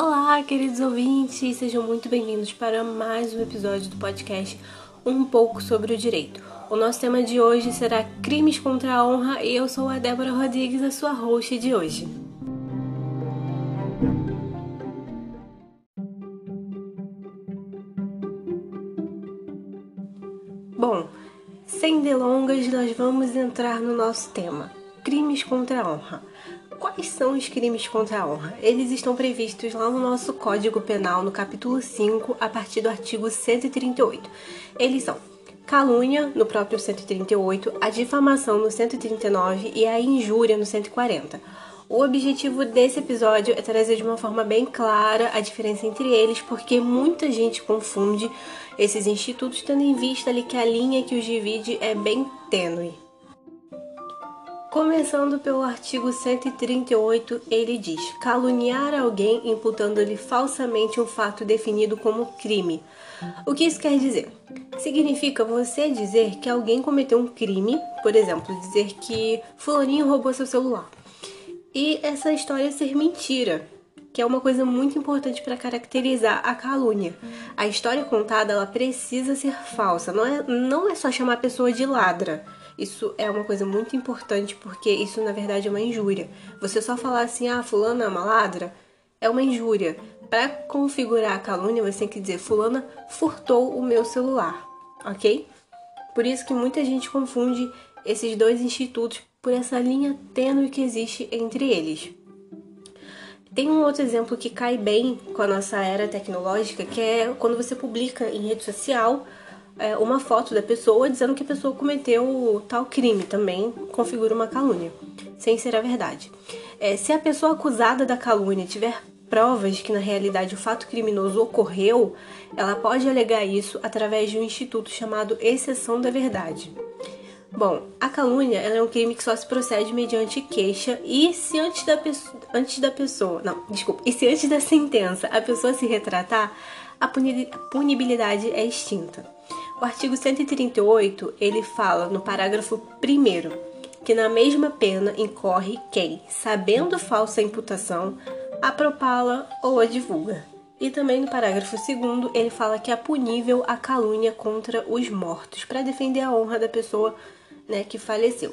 Olá, queridos ouvintes, sejam muito bem-vindos para mais um episódio do podcast Um pouco sobre o direito. O nosso tema de hoje será crimes contra a honra e eu sou a Débora Rodrigues, a sua host de hoje. Bom, sem delongas, nós vamos entrar no nosso tema: crimes contra a honra. Quais são os crimes contra a honra? Eles estão previstos lá no nosso Código Penal, no capítulo 5, a partir do artigo 138. Eles são calúnia, no próprio 138, a difamação no 139 e a injúria no 140. O objetivo desse episódio é trazer de uma forma bem clara a diferença entre eles, porque muita gente confunde esses institutos, tendo em vista ali que a linha que os divide é bem tênue. Começando pelo artigo 138, ele diz: caluniar alguém imputando-lhe falsamente um fato definido como crime. O que isso quer dizer? Significa você dizer que alguém cometeu um crime, por exemplo, dizer que fulaninho roubou seu celular. E essa história ser mentira, que é uma coisa muito importante para caracterizar a calúnia. A história contada ela precisa ser falsa, não é, não é só chamar a pessoa de ladra. Isso é uma coisa muito importante porque isso na verdade é uma injúria. Você só falar assim, ah, fulana é uma ladra, é uma injúria. Para configurar a calúnia, você tem que dizer, fulana furtou o meu celular, ok? Por isso que muita gente confunde esses dois institutos por essa linha tênue que existe entre eles. Tem um outro exemplo que cai bem com a nossa era tecnológica, que é quando você publica em rede social é, uma foto da pessoa dizendo que a pessoa cometeu tal crime, também configura uma calúnia, sem ser a verdade. É, se a pessoa acusada da calúnia tiver provas de que na realidade o fato criminoso ocorreu, ela pode alegar isso através de um instituto chamado exceção da verdade. Bom, a calúnia é um crime que só se procede mediante queixa e se antes da, antes da pessoa, não, desculpa, e se antes da sentença a pessoa se retratar, a punibilidade é extinta. O artigo 138, ele fala no parágrafo 1 que na mesma pena incorre quem, sabendo falsa imputação, a propala ou a divulga. E também no parágrafo 2 ele fala que é punível a calúnia contra os mortos, para defender a honra da pessoa né, que faleceu.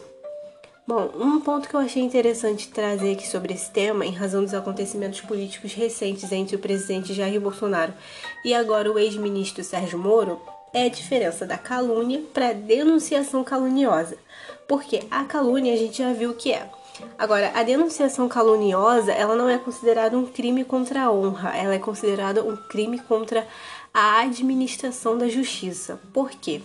Bom, um ponto que eu achei interessante trazer aqui sobre esse tema, em razão dos acontecimentos políticos recentes entre o presidente Jair Bolsonaro e agora o ex-ministro Sérgio Moro, é a diferença da calúnia para denunciação caluniosa. Porque a calúnia a gente já viu o que é. Agora, a denunciação caluniosa, ela não é considerada um crime contra a honra, ela é considerada um crime contra a administração da justiça. Por quê?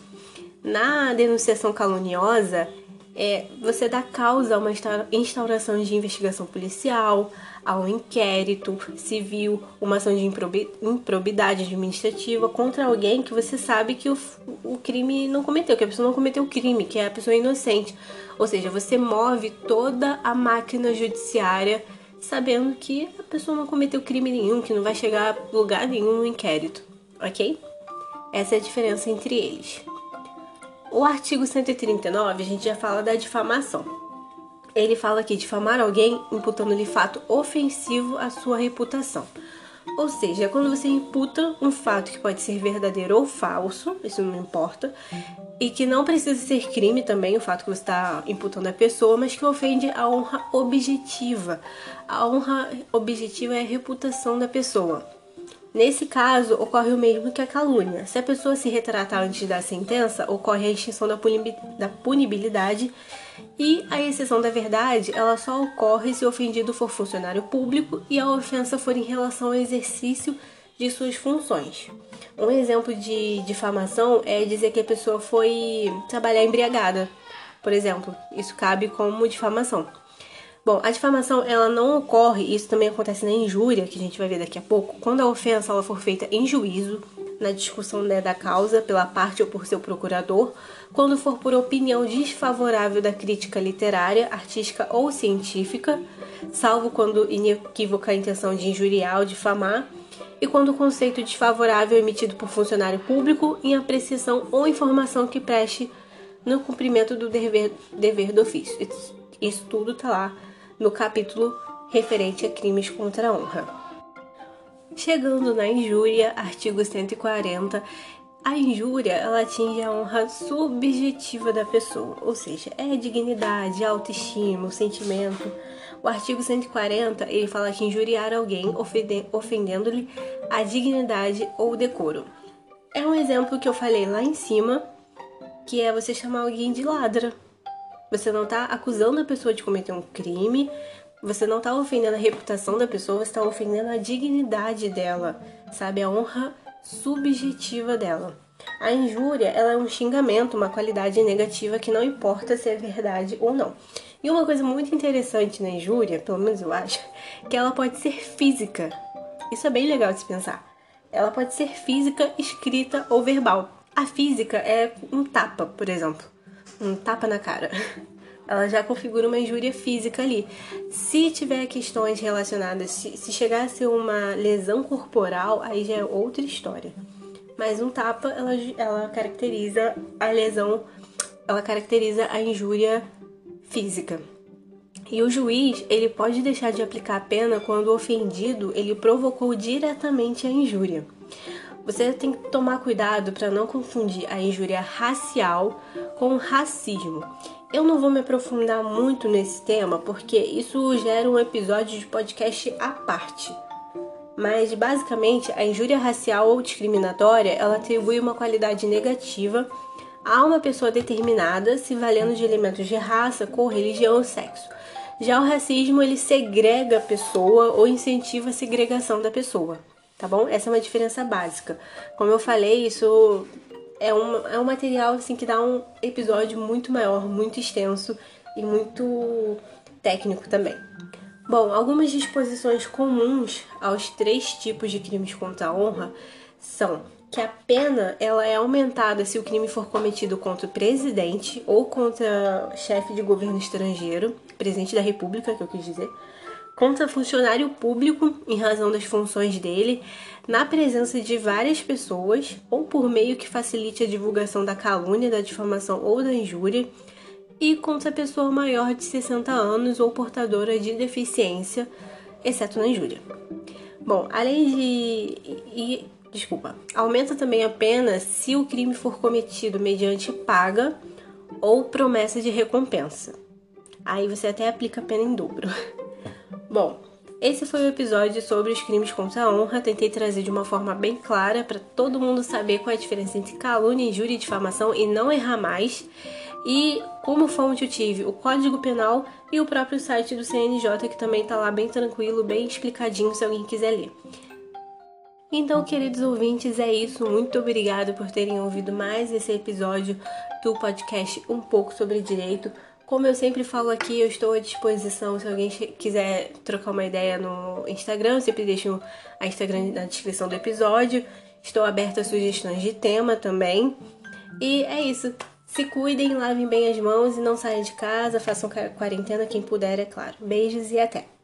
Na denunciação caluniosa, é, você dá causa a uma instauração de investigação policial, a um inquérito civil, uma ação de improbidade administrativa contra alguém que você sabe que o, o crime não cometeu, que a pessoa não cometeu o crime, que é a pessoa inocente. Ou seja, você move toda a máquina judiciária sabendo que a pessoa não cometeu crime nenhum, que não vai chegar a lugar nenhum no inquérito, ok? Essa é a diferença entre eles. O artigo 139 a gente já fala da difamação ele fala aqui difamar alguém imputando-lhe fato ofensivo à sua reputação. Ou seja, quando você imputa um fato que pode ser verdadeiro ou falso, isso não importa, e que não precisa ser crime também, o fato que você está imputando a pessoa, mas que ofende a honra objetiva. A honra objetiva é a reputação da pessoa. Nesse caso, ocorre o mesmo que a calúnia. Se a pessoa se retratar antes da sentença, ocorre a extinção da punibilidade e a exceção da verdade, ela só ocorre se o ofendido for funcionário público e a ofensa for em relação ao exercício de suas funções. Um exemplo de difamação é dizer que a pessoa foi trabalhar embriagada, por exemplo. Isso cabe como difamação. Bom, a difamação ela não ocorre, isso também acontece na injúria, que a gente vai ver daqui a pouco, quando a ofensa ela for feita em juízo, na discussão né, da causa pela parte ou por seu procurador, quando for por opinião desfavorável da crítica literária, artística ou científica, salvo quando inequívoca a intenção de injuriar ou difamar, e quando o conceito desfavorável é emitido por funcionário público em apreciação ou informação que preste no cumprimento do dever, dever do ofício. Isso tudo está lá no capítulo referente a crimes contra a honra. Chegando na injúria, artigo 140, a injúria ela atinge a honra subjetiva da pessoa, ou seja, é a dignidade, a autoestima, o sentimento. O artigo 140 ele fala que injuriar alguém ofendendo-lhe a dignidade ou decoro. É um exemplo que eu falei lá em cima, que é você chamar alguém de ladra. Você não está acusando a pessoa de cometer um crime, você não está ofendendo a reputação da pessoa, você está ofendendo a dignidade dela, sabe? A honra subjetiva dela. A injúria ela é um xingamento, uma qualidade negativa que não importa se é verdade ou não. E uma coisa muito interessante na injúria, pelo menos eu acho, que ela pode ser física. Isso é bem legal de se pensar. Ela pode ser física, escrita ou verbal. A física é um tapa, por exemplo. Um tapa na cara. Ela já configura uma injúria física ali. Se tiver questões relacionadas, se, se chegar a ser uma lesão corporal, aí já é outra história. Mas um tapa, ela, ela caracteriza a lesão, ela caracteriza a injúria física. E o juiz, ele pode deixar de aplicar a pena quando o ofendido, ele provocou diretamente a injúria. Você tem que tomar cuidado para não confundir a injúria racial com racismo. Eu não vou me aprofundar muito nesse tema porque isso gera um episódio de podcast à parte. Mas basicamente, a injúria racial ou discriminatória, ela atribui uma qualidade negativa a uma pessoa determinada, se valendo de elementos de raça, cor, religião ou sexo. Já o racismo, ele segrega a pessoa ou incentiva a segregação da pessoa, tá bom? Essa é uma diferença básica. Como eu falei, isso é um, é um material assim que dá um episódio muito maior, muito extenso e muito técnico também. Bom, algumas disposições comuns aos três tipos de crimes contra a honra são que a pena ela é aumentada se o crime for cometido contra o presidente ou contra chefe de governo estrangeiro, presidente da república, que eu quis dizer, contra funcionário público em razão das funções dele, na presença de várias pessoas ou por meio que facilite a divulgação da calúnia, da difamação ou da injúria, e contra pessoa maior de 60 anos ou portadora de deficiência, exceto na injúria. Bom, além de. E, desculpa. Aumenta também a pena se o crime for cometido mediante paga ou promessa de recompensa. Aí você até aplica a pena em dobro. Bom, esse foi o episódio sobre os crimes contra a honra. Tentei trazer de uma forma bem clara para todo mundo saber qual é a diferença entre calúnia, injúria e difamação e não errar mais. E como fonte eu tive o Código Penal e o próprio site do CNJ, que também está lá bem tranquilo, bem explicadinho se alguém quiser ler. Então, queridos ouvintes, é isso. Muito obrigado por terem ouvido mais esse episódio do podcast Um pouco sobre Direito. Como eu sempre falo aqui, eu estou à disposição se alguém quiser trocar uma ideia no Instagram, eu sempre deixo a Instagram na descrição do episódio. Estou aberta a sugestões de tema também. E é isso. Se cuidem, lavem bem as mãos e não saiam de casa, façam quarentena quem puder, é claro. Beijos e até!